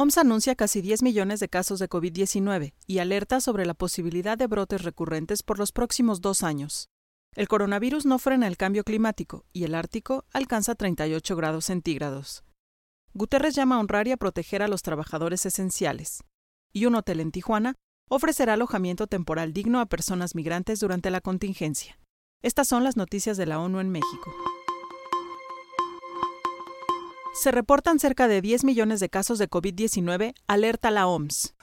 OMS anuncia casi 10 millones de casos de COVID-19 y alerta sobre la posibilidad de brotes recurrentes por los próximos dos años. El coronavirus no frena el cambio climático y el Ártico alcanza 38 grados centígrados. Guterres llama a honrar y a proteger a los trabajadores esenciales. Y un hotel en Tijuana ofrecerá alojamiento temporal digno a personas migrantes durante la contingencia. Estas son las noticias de la ONU en México. Se reportan cerca de 10 millones de casos de COVID-19, alerta la OMS.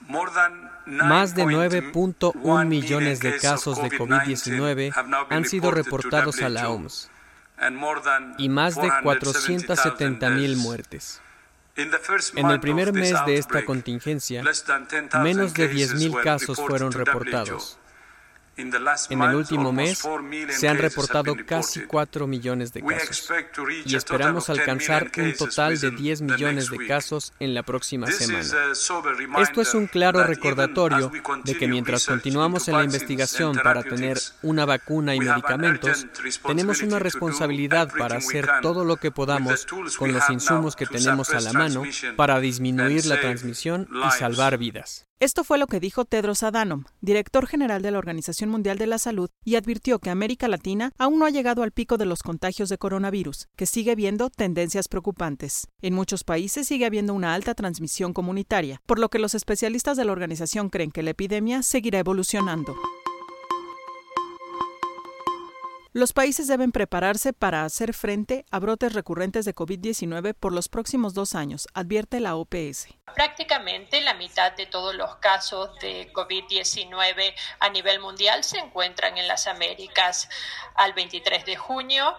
Más de 9.1 millones de casos de COVID-19 han sido reportados a la OMS y más de 470.000 muertes. En el primer mes de esta contingencia, menos de 10.000 casos fueron reportados. En el último mes se han reportado casi 4 millones de casos y esperamos alcanzar un total de 10 millones de casos en la próxima semana. Esto es un claro recordatorio de que mientras continuamos en la investigación para tener una vacuna y medicamentos, tenemos una responsabilidad para hacer todo lo que podamos con los insumos que tenemos a la mano para disminuir la transmisión y salvar vidas. Esto fue lo que dijo Tedros Adhanom, director general de la Organización Mundial de la Salud, y advirtió que América Latina aún no ha llegado al pico de los contagios de coronavirus, que sigue viendo tendencias preocupantes. En muchos países sigue habiendo una alta transmisión comunitaria, por lo que los especialistas de la organización creen que la epidemia seguirá evolucionando. Los países deben prepararse para hacer frente a brotes recurrentes de COVID-19 por los próximos dos años, advierte la OPS. Prácticamente la mitad de todos los casos de COVID-19 a nivel mundial se encuentran en las Américas. Al 23 de junio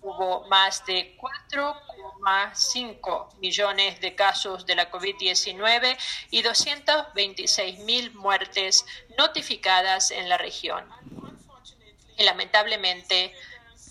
hubo más de 4,5 millones de casos de la COVID-19 y 226 mil muertes notificadas en la región y lamentablemente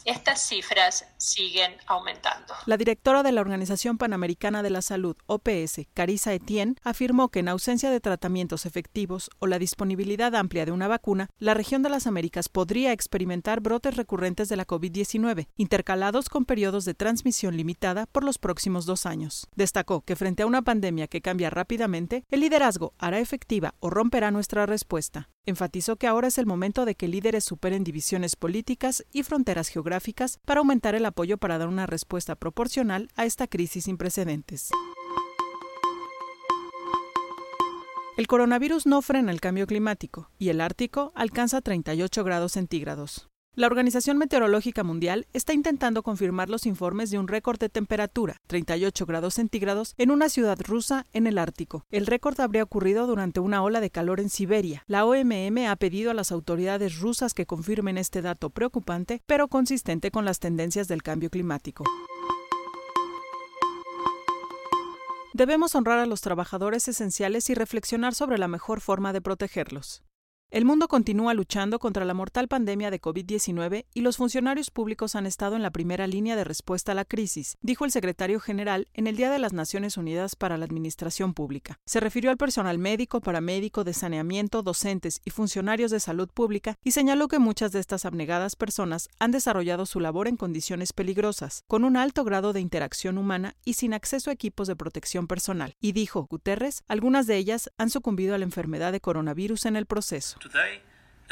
estas cifras siguen aumentando. La directora de la Organización Panamericana de la Salud, OPS, Carissa Etienne, afirmó que en ausencia de tratamientos efectivos o la disponibilidad amplia de una vacuna, la región de las Américas podría experimentar brotes recurrentes de la COVID-19, intercalados con periodos de transmisión limitada por los próximos dos años. Destacó que frente a una pandemia que cambia rápidamente, el liderazgo hará efectiva o romperá nuestra respuesta. Enfatizó que ahora es el momento de que líderes superen divisiones políticas y fronteras geográficas para aumentar el apoyo para dar una respuesta proporcional a esta crisis sin precedentes. El coronavirus no frena el cambio climático y el Ártico alcanza 38 grados centígrados. La Organización Meteorológica Mundial está intentando confirmar los informes de un récord de temperatura, 38 grados centígrados, en una ciudad rusa en el Ártico. El récord habría ocurrido durante una ola de calor en Siberia. La OMM ha pedido a las autoridades rusas que confirmen este dato preocupante, pero consistente con las tendencias del cambio climático. Debemos honrar a los trabajadores esenciales y reflexionar sobre la mejor forma de protegerlos. El mundo continúa luchando contra la mortal pandemia de COVID-19 y los funcionarios públicos han estado en la primera línea de respuesta a la crisis, dijo el secretario general en el Día de las Naciones Unidas para la Administración Pública. Se refirió al personal médico, paramédico, de saneamiento, docentes y funcionarios de salud pública y señaló que muchas de estas abnegadas personas han desarrollado su labor en condiciones peligrosas, con un alto grado de interacción humana y sin acceso a equipos de protección personal. Y dijo Guterres, algunas de ellas han sucumbido a la enfermedad de coronavirus en el proceso.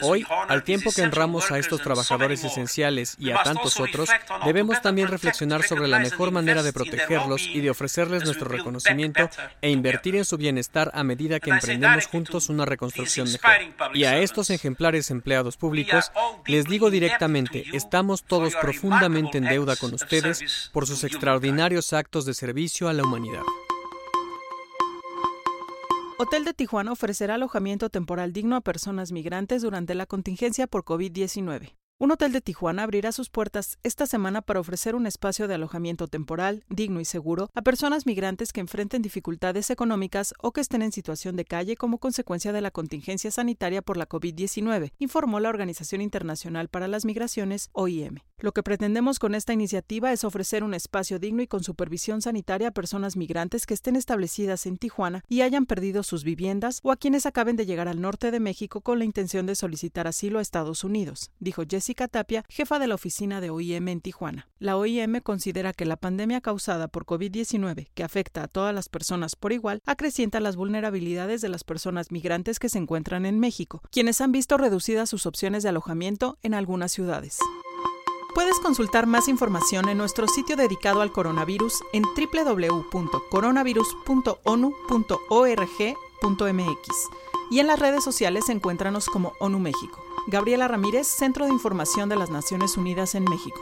Hoy, al tiempo que honramos a estos trabajadores esenciales y a tantos otros, debemos también reflexionar sobre la mejor manera de protegerlos y de ofrecerles nuestro reconocimiento e invertir en su bienestar a medida que emprendemos juntos una reconstrucción mejor. Y a estos ejemplares empleados públicos, les digo directamente, estamos todos profundamente en deuda con ustedes por sus extraordinarios actos de servicio a la humanidad. Hotel de Tijuana ofrecerá alojamiento temporal digno a personas migrantes durante la contingencia por COVID-19. Un hotel de Tijuana abrirá sus puertas esta semana para ofrecer un espacio de alojamiento temporal, digno y seguro a personas migrantes que enfrenten dificultades económicas o que estén en situación de calle como consecuencia de la contingencia sanitaria por la COVID-19, informó la Organización Internacional para las Migraciones, OIM. Lo que pretendemos con esta iniciativa es ofrecer un espacio digno y con supervisión sanitaria a personas migrantes que estén establecidas en Tijuana y hayan perdido sus viviendas o a quienes acaben de llegar al norte de México con la intención de solicitar asilo a Estados Unidos, dijo Jessica Tapia, jefa de la oficina de OIM en Tijuana. La OIM considera que la pandemia causada por COVID-19, que afecta a todas las personas por igual, acrecienta las vulnerabilidades de las personas migrantes que se encuentran en México, quienes han visto reducidas sus opciones de alojamiento en algunas ciudades. Puedes consultar más información en nuestro sitio dedicado al coronavirus en www.coronavirus.onu.org.mx y en las redes sociales encuéntranos como ONU México. Gabriela Ramírez, Centro de Información de las Naciones Unidas en México.